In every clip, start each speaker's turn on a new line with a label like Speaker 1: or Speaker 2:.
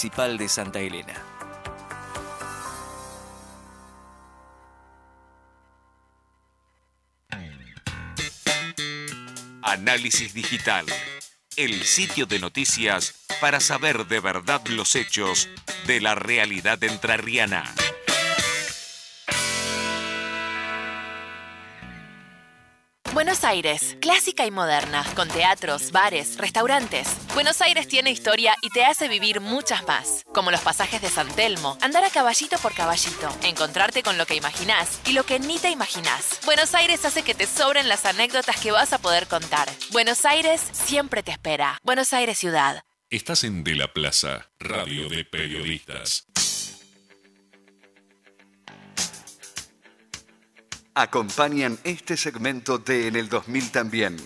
Speaker 1: Municipal de Santa Elena. Análisis Digital, el sitio de noticias para saber de verdad los hechos de la realidad entrerriana.
Speaker 2: Buenos Aires, clásica y moderna, con teatros, bares, restaurantes. Buenos Aires tiene historia y te hace vivir muchas más, como los pasajes de San Telmo, andar a caballito por caballito, encontrarte con lo que imaginás y lo que ni te imaginás. Buenos Aires hace que te sobren las anécdotas que vas a poder contar. Buenos Aires siempre te espera. Buenos Aires Ciudad.
Speaker 1: Estás en De la Plaza, Radio de Periodistas.
Speaker 3: Acompañan este segmento de En el 2000 también.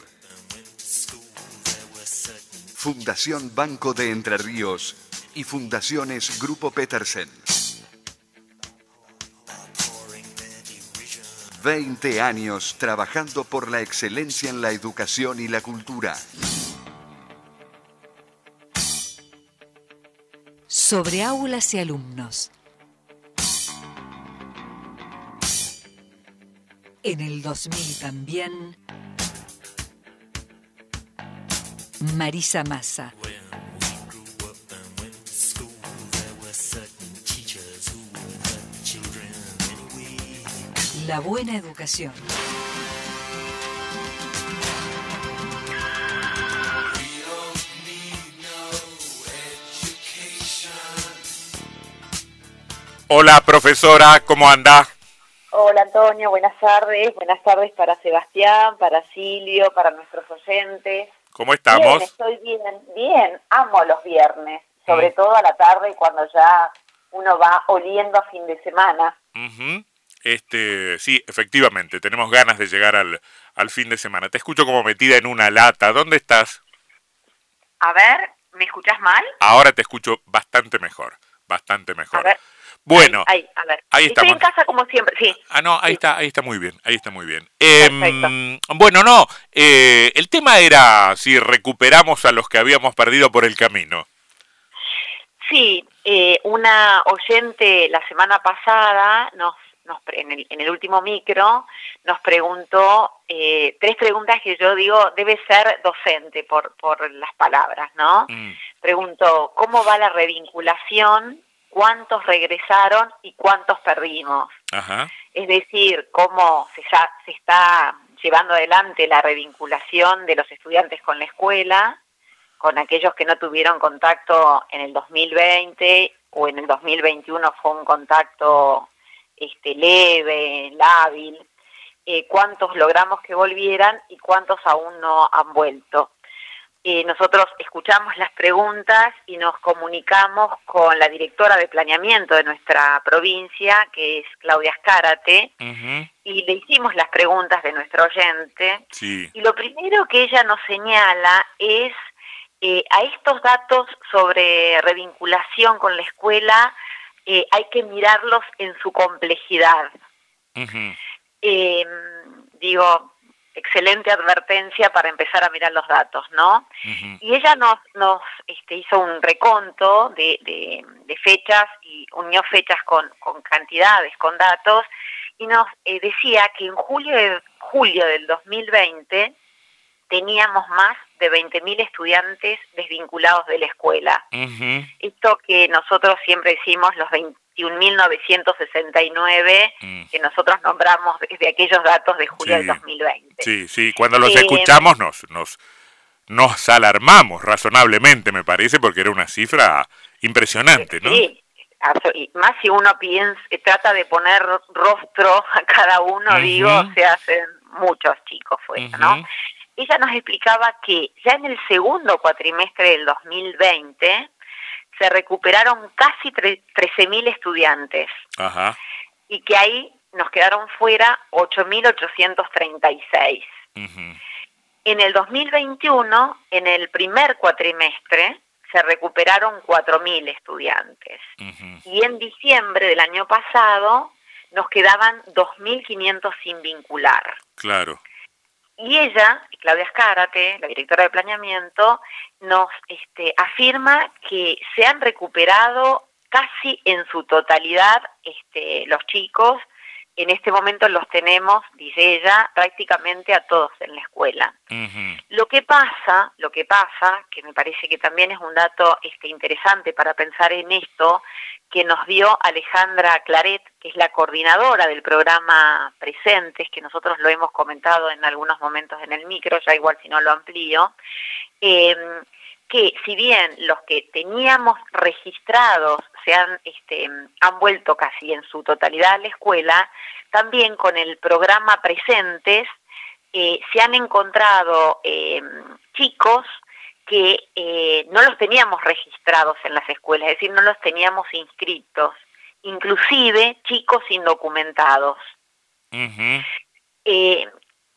Speaker 3: Fundación Banco de Entre Ríos y Fundaciones Grupo Petersen. 20 años trabajando por la excelencia en la educación y la cultura.
Speaker 4: Sobre aulas y alumnos. En el 2000 también. Marisa Massa. La buena educación.
Speaker 5: Hola profesora, ¿cómo anda?
Speaker 6: Hola Antonio, buenas tardes. Buenas tardes para Sebastián, para Silvio, para nuestros oyentes.
Speaker 5: ¿Cómo estamos?
Speaker 6: Bien, estoy bien, bien. Amo los viernes, sobre todo a la tarde cuando ya uno va oliendo a fin de semana.
Speaker 5: Ujú. Este, sí, efectivamente, tenemos ganas de llegar al, al fin de semana. Te escucho como metida en una lata. ¿Dónde estás?
Speaker 6: A ver, ¿me escuchas mal?
Speaker 5: Ahora te escucho bastante mejor, bastante
Speaker 6: A
Speaker 5: mejor.
Speaker 6: ver.
Speaker 5: Bueno,
Speaker 6: Ahí, ahí, a ver.
Speaker 5: ahí
Speaker 6: Estoy en casa como siempre, sí.
Speaker 5: Ah, no, ahí
Speaker 6: Sí.
Speaker 5: está, ahí está muy bien, ahí está muy bien. Em, bueno, no, eh, el tema era si recuperamos a los que habíamos perdido por el camino.
Speaker 6: Sí, eh, una oyente la semana pasada, nos, nos en, el, en el último micro, nos preguntó eh, tres preguntas que yo digo debe ser docente por, por las palabras, ¿no?
Speaker 5: Mm,
Speaker 6: Preguntó, ¿cómo va la revinculación? ¿Cuántos regresaron y cuántos perdimos?
Speaker 5: Ajá,
Speaker 6: Es decir, cómo se, ya- se está llevando adelante la revinculación de los estudiantes con la escuela, con aquellos que no tuvieron contacto en el 2020 o en el 2021 fue un contacto este, leve, lábil, eh, cuántos logramos que volvieran y cuántos aún no han vuelto. Eh, nosotros escuchamos las preguntas y nos comunicamos con la directora de planeamiento de nuestra provincia, que es Claudia Escárate, y le hicimos las preguntas de nuestro oyente.
Speaker 5: sí,
Speaker 6: Y lo primero que ella nos señala es eh, a estos datos sobre revinculación con la escuela, eh, hay que mirarlos en su complejidad. Eh, digo, excelente advertencia para empezar a mirar los datos, ¿no? Y ella nos, nos este, hizo un reconto de, de- de fechas y unió fechas con, con cantidades, con datos, y nos eh, decía que en julio, de, julio del 2020 teníamos más de 20.000 estudiantes desvinculados de la escuela. Esto que nosotros siempre decimos, los 21.969,
Speaker 5: mm.
Speaker 6: que nosotros nombramos desde aquellos datos de julio
Speaker 5: Sí.
Speaker 6: del 2020.
Speaker 5: Sí, sí, cuando los
Speaker 6: Eh,
Speaker 5: escuchamos nos, nos, nos alarmamos razonablemente, me parece, porque era una cifra impresionante, ¿no?
Speaker 6: Sí, y más si uno piensa, trata de poner rostro a cada uno, digo, se hacen muchos chicos fuera, ¿no? Ella nos explicaba que ya en el segundo cuatrimestre del 2020 se recuperaron casi tre- 13.000 estudiantes
Speaker 5: Ajá.
Speaker 6: y que ahí nos quedaron fuera 8.836.
Speaker 5: ujú,
Speaker 6: En el 2021, en el primer cuatrimestre, se recuperaron 4.000 estudiantes. Y en diciembre del año pasado nos quedaban 2.500 sin vincular.
Speaker 5: Claro.
Speaker 6: Y ella, Claudia Escárate, la directora de planeamiento, nos este, afirma que se han recuperado casi en su totalidad este, los chicos. En este momento los tenemos, dice ella, prácticamente a todos en la escuela. Lo que pasa, lo que pasa, que me parece que también es un dato este, interesante para pensar en esto, que nos dio Alejandra Claret, que es la coordinadora del programa Presentes, que nosotros lo hemos comentado en algunos momentos en el micro, ya igual si no lo amplío, eh, que si bien los que teníamos registrados se han, este, han vuelto casi en su totalidad a la escuela, también con el programa Presentes eh, se han encontrado eh, chicos que eh, no los teníamos registrados en las escuelas, es decir, no los teníamos inscritos, inclusive chicos indocumentados.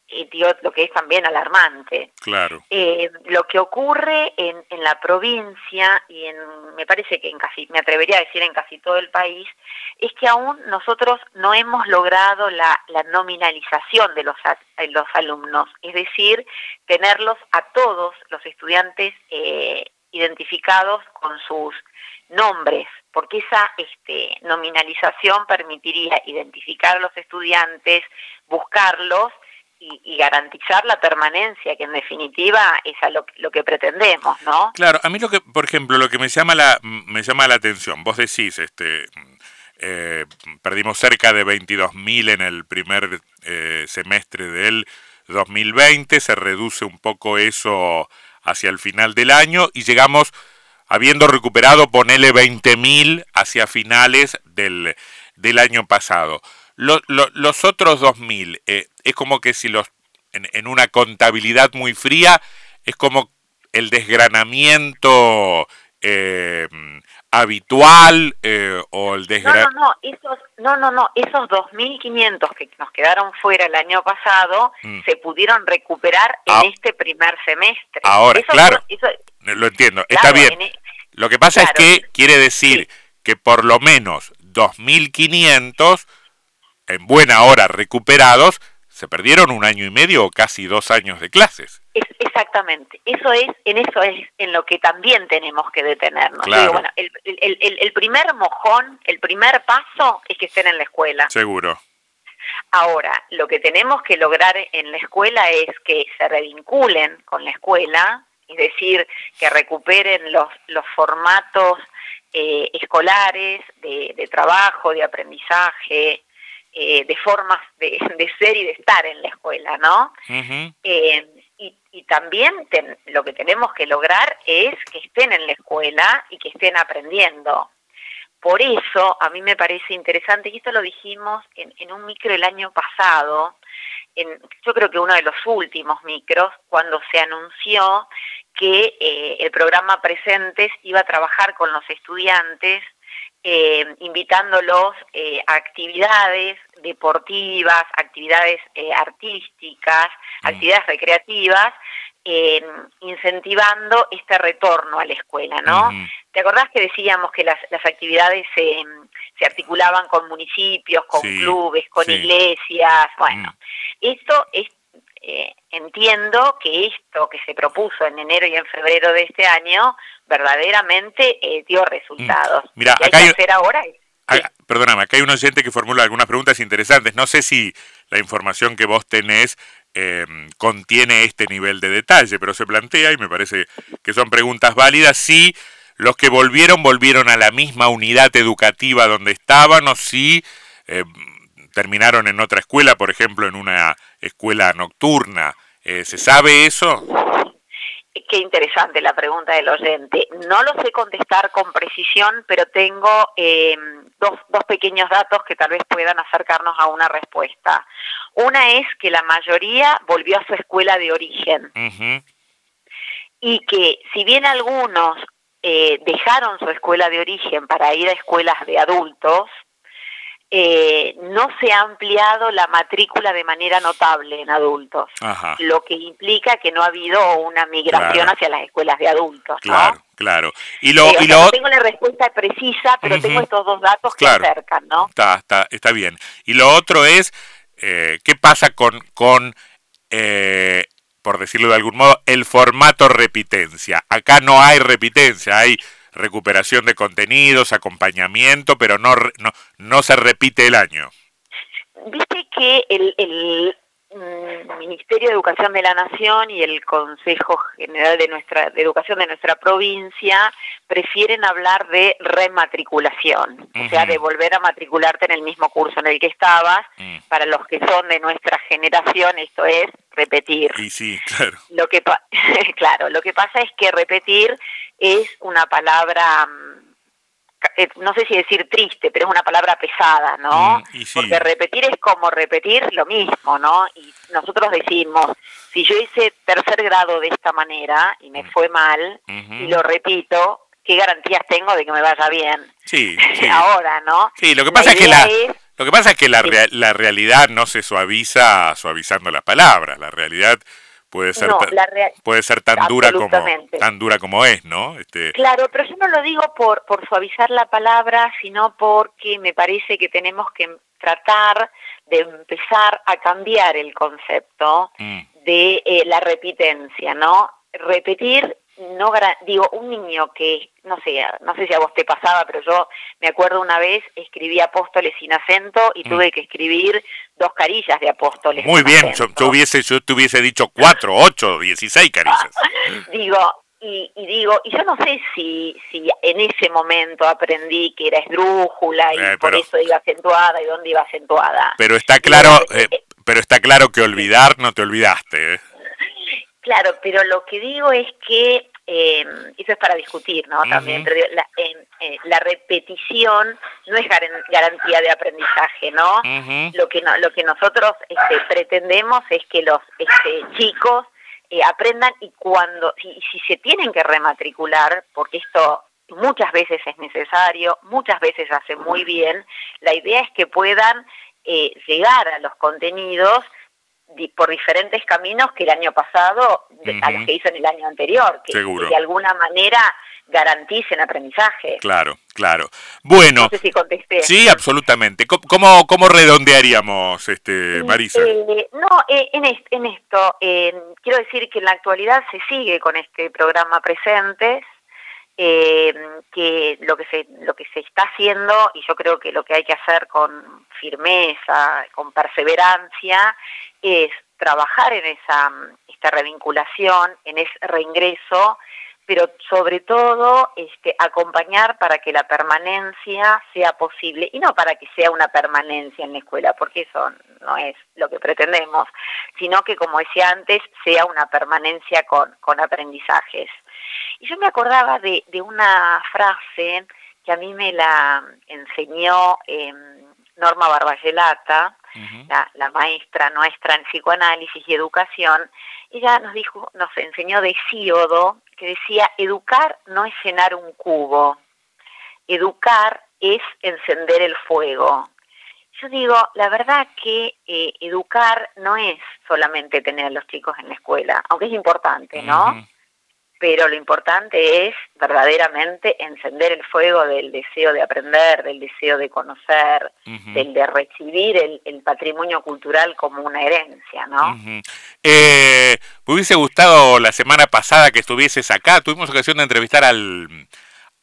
Speaker 6: Eh, lo que es también alarmante.
Speaker 5: Claro.
Speaker 6: Eh, lo que ocurre en, en, la provincia y en, me parece que en casi, me atrevería a decir en casi todo el país, es que aún nosotros no hemos logrado la, la nominalización de los, los alumnos, es decir, tenerlos a todos los estudiantes eh, identificados con sus nombres, porque esa este, nominalización permitiría identificar a los estudiantes, buscarlos y, y, garantizar la permanencia, que en definitiva es a lo, lo, que pretendemos, ¿no?
Speaker 5: Claro, a mí lo que, por ejemplo, lo que me llama la, me llama la atención, vos decís, este, eh, perdimos cerca de 22.000 en el primer eh, semestre del 2020, se reduce un poco eso hacia el final del año y llegamos, habiendo recuperado, ponele 20.000 hacia finales del, del año pasado. Lo, lo, los otros 2.000, eh, es como que si los, en, en, una contabilidad muy fría, es como el desgranamiento eh, habitual eh, o el desgranamiento...
Speaker 6: No, no, no, esos, no, no, no, esos 2.500 que nos quedaron fuera el año pasado mm. se pudieron recuperar en ah, este primer semestre.
Speaker 5: Ahora, eso, claro, eso, lo entiendo, claro, está bien. El, lo que pasa claro, es que quiere decir sí. que por lo menos 2.500 en buena hora recuperados, se perdieron un año y medio o casi dos años de clases.
Speaker 6: Es, exactamente, eso es, en eso es en lo que también tenemos que detenernos.
Speaker 5: Claro.
Speaker 6: Digo, bueno, el, el, el, el, primer mojón, el primer paso es que estén en la escuela.
Speaker 5: Seguro.
Speaker 6: Ahora, lo que tenemos que lograr en la escuela es que se revinculen con la escuela, es decir, que recuperen los, los formatos eh, escolares de, de trabajo, de aprendizaje, eh, de formas de, de, ser y de estar en la escuela, ¿no?
Speaker 5: Uh -huh.
Speaker 6: eh, y, y, también ten, lo que tenemos que lograr es que estén en la escuela y que estén aprendiendo. Por eso a mí me parece interesante, y esto lo dijimos en, en un micro el año pasado, en, yo creo que uno de los últimos micros, cuando se anunció que eh, el programa Presentes iba a trabajar con los estudiantes eh, invitándolos eh, a actividades deportivas, actividades eh, artísticas, mm. actividades recreativas, incentivando este retorno a la escuela, ¿no? Mm. ¿Te acordás que decíamos que las, las actividades se, se articulaban con municipios, con
Speaker 5: sí,
Speaker 6: clubes, con
Speaker 5: sí.
Speaker 6: iglesias? Bueno,
Speaker 5: Mm.
Speaker 6: esto es eh, entiendo que esto que se propuso en enero y en febrero de este año verdaderamente eh, dio resultados.
Speaker 5: Mm. Mira,
Speaker 6: ¿Qué hay
Speaker 5: acá
Speaker 6: que
Speaker 5: hay-
Speaker 6: hacer ahora? es-
Speaker 5: Ah, perdóname, acá hay un oyente que formula algunas preguntas interesantes. No sé si la información que vos tenés eh, contiene este nivel de detalle, pero se plantea y me parece que son preguntas válidas. Si los que volvieron volvieron a la misma unidad educativa donde estaban o si eh, terminaron en otra escuela, por ejemplo, en una escuela nocturna. Eh, ¿Se sabe eso?
Speaker 6: Qué interesante la pregunta del oyente. No lo sé contestar con precisión, pero tengo eh, dos, dos pequeños datos que tal vez puedan acercarnos a una respuesta. Una es que la mayoría volvió a su escuela de origen y que si bien algunos eh, dejaron su escuela de origen para ir a escuelas de adultos, eh, no se ha ampliado la matrícula de manera notable en adultos,
Speaker 5: Ajá,
Speaker 6: lo que implica que no ha habido una migración
Speaker 5: Claro.
Speaker 6: hacia las escuelas de adultos. ¿no?
Speaker 5: claro, claro. Y lo,
Speaker 6: Eh,
Speaker 5: y lo
Speaker 6: no tengo la respuesta precisa, pero tengo estos dos datos que
Speaker 5: Claro.
Speaker 6: acercan, ¿no?
Speaker 5: Está, está, está bien. Y lo otro es, eh, ¿qué pasa con, con eh, por decirlo de algún modo, el formato repitencia. Acá no hay repitencia, hay recuperación de contenidos, acompañamiento, pero no, no, no se repite el año.
Speaker 6: Viste que el, el Ministerio de Educación de la Nación y el Consejo General de nuestra de Educación de nuestra provincia prefieren hablar de rematriculación, o sea, de volver a matricularte en el mismo curso en el que estabas.
Speaker 5: Mm.
Speaker 6: Para los que son de nuestra generación, esto es repetir.
Speaker 5: Y sí, claro.
Speaker 6: Lo que pa- claro, lo que pasa es que repetir es una palabra mm, no sé si decir triste, pero es una palabra pesada, ¿no?
Speaker 5: Mm, sí.
Speaker 6: Porque repetir es como repetir lo mismo, ¿no? Y nosotros decimos, si yo hice tercer grado de esta manera y me fue mal y lo repito, ¿qué garantías tengo de que me vaya bien?
Speaker 5: Sí, sí.
Speaker 6: Ahora, ¿no?
Speaker 5: Sí, lo que pasa es que la,
Speaker 6: es-
Speaker 5: lo que pasa es que la,
Speaker 6: Sí.
Speaker 5: rea- la realidad no se suaviza suavizando las palabras. La realidad puede ser
Speaker 6: No,
Speaker 5: ta-
Speaker 6: la rea-
Speaker 5: puede ser tan dura como tan dura como es, ¿no? Este,
Speaker 6: Claro, pero yo no lo digo por, por suavizar la palabra, sino porque me parece que tenemos que tratar de empezar a cambiar el concepto
Speaker 5: mm,
Speaker 6: de eh, la repitencia, ¿no? Repetir, no digo, un niño que, no sé, no sé si a vos te pasaba, pero yo me acuerdo una vez escribí apóstoles sin acento y
Speaker 5: Mm.
Speaker 6: tuve que escribir dos carillas de apóstoles.
Speaker 5: muy
Speaker 6: sin
Speaker 5: bien, yo,
Speaker 6: acento.
Speaker 5: yo hubiese yo te hubiese dicho cuatro, ocho, dieciséis caricias.
Speaker 6: digo y, y digo y yo no sé si si en ese momento aprendí que era esdrújula y
Speaker 5: Eh,
Speaker 6: por eso iba acentuada y dónde iba acentuada
Speaker 5: Pero está claro, eh,
Speaker 6: eh,
Speaker 5: pero está claro que olvidar no te olvidaste. ¿eh?
Speaker 6: Claro pero lo que digo es que eh, eso es para discutir no también pero la, eh, eh, la repetición no es garan- garantía de aprendizaje no lo que no- lo que nosotros este, pretendemos es que los este, chicos eh, aprendan y cuando si, si se tienen que rematricular porque esto muchas veces es necesario muchas veces hace muy bien la idea es que puedan eh, llegar a los contenidos por diferentes caminos que el año pasado a los que hizo en el año anterior que, de alguna manera garanticen aprendizaje
Speaker 5: Claro, claro. Bueno,
Speaker 6: no sé si contesté
Speaker 5: sí, absolutamente. ¿Cómo, cómo, redondearíamos, este, Marisa?
Speaker 6: Eh, no, eh, en, est- en esto, eh, quiero decir que en la actualidad se sigue con este programa Presentes, eh, que lo que se lo que se está haciendo y yo creo que lo que hay que hacer con firmeza, con perseverancia, es trabajar en esa esta revinculación, en ese reingreso, pero sobre todo este, acompañar para que la permanencia sea posible y no para que sea una permanencia en la escuela, porque eso no es lo que pretendemos, sino que, como decía antes, sea una permanencia con, con aprendizajes. Y yo me acordaba de, de una frase que a mí me la enseñó eh, Norma Barbayelata, la, la maestra nuestra en psicoanálisis y educación, ella nos dijo, nos enseñó de Hesíodo, que decía, educar no es llenar un cubo, educar es encender el fuego. Yo digo, la verdad que eh, educar no es solamente tener a los chicos en la escuela, aunque es importante, ¿no? Pero lo importante es verdaderamente encender el fuego del deseo de aprender, del deseo de conocer, del de recibir el, el patrimonio cultural como una herencia, ¿no?
Speaker 5: Eh, me hubiese gustado la semana pasada que estuvieses acá. Tuvimos ocasión de entrevistar al,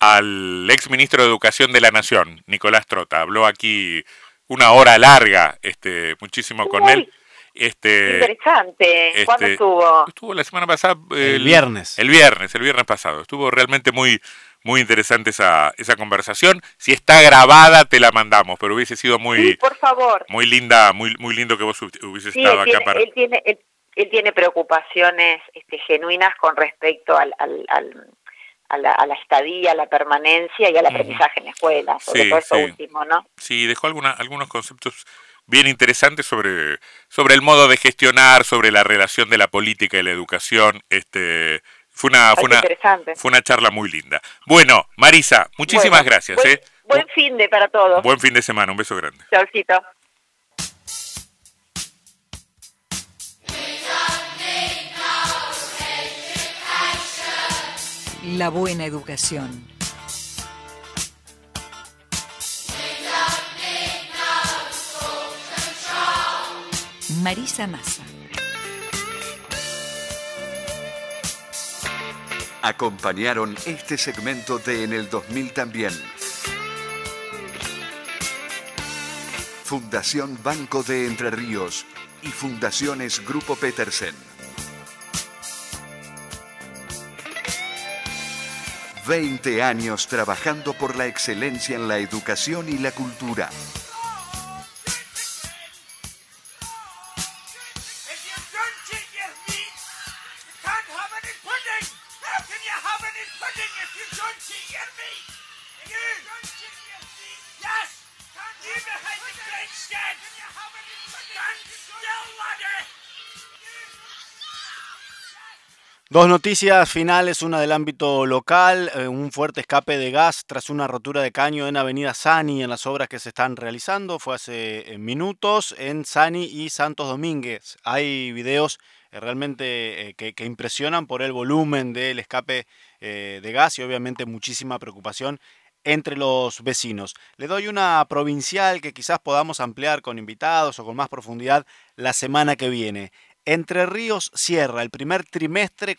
Speaker 5: al ex ministro de Educación de la Nación, Nicolás Trota. Habló aquí una hora larga, este, muchísimo con
Speaker 6: Uy,
Speaker 5: él. Este,
Speaker 6: Interesante. ¿Cuándo
Speaker 5: este,
Speaker 6: estuvo?
Speaker 5: Estuvo la semana pasada.
Speaker 7: El viernes.
Speaker 5: El viernes, el viernes pasado. Estuvo realmente muy, muy interesante esa, esa conversación. Si está grabada, te la mandamos, pero hubiese sido muy,
Speaker 6: Sí, por favor.
Speaker 5: muy linda, muy, muy lindo que vos hubieses
Speaker 6: Sí,
Speaker 5: estado
Speaker 6: él
Speaker 5: acá
Speaker 6: tiene,
Speaker 5: para.
Speaker 6: él tiene, él, él tiene preocupaciones este, genuinas con respecto al, al, al- a, la, a la estadía, a la permanencia y al aprendizaje en la escuela, sobre
Speaker 5: Sí,
Speaker 6: todo eso
Speaker 5: sí.
Speaker 6: último, ¿no?
Speaker 5: Sí, dejó alguna, algunos conceptos bien interesantes sobre, sobre el modo de gestionar, sobre la relación de la política y la educación. Este, fue una, fue una, fue una charla muy linda. Bueno, Marisa, muchísimas
Speaker 6: Bueno,
Speaker 5: gracias.
Speaker 6: Buen,
Speaker 5: ¿eh?
Speaker 6: buen fin de para todos.
Speaker 5: Buen fin de semana, un beso grande.
Speaker 6: Chaucito.
Speaker 4: la buena educación. Marisa Massa.
Speaker 3: Acompañaron este segmento de En el 2000 también. Fundación Banco de Entre Ríos y Fundaciones Grupo Petersen. 20 años trabajando por la excelencia en la educación y la cultura.
Speaker 7: Dos noticias finales, una del ámbito local, eh, un fuerte escape de gas tras una rotura de caño en Avenida Sani en las obras que se están realizando, fue hace eh, minutos en Sani y Santos Domínguez. Hay videos eh, realmente que, que, impresionan por el volumen del escape de gas y obviamente muchísima preocupación entre los vecinos. Le doy una provincial que quizás podamos ampliar con invitados o con más profundidad la semana que viene. Entre Ríos cierra el primer trimestre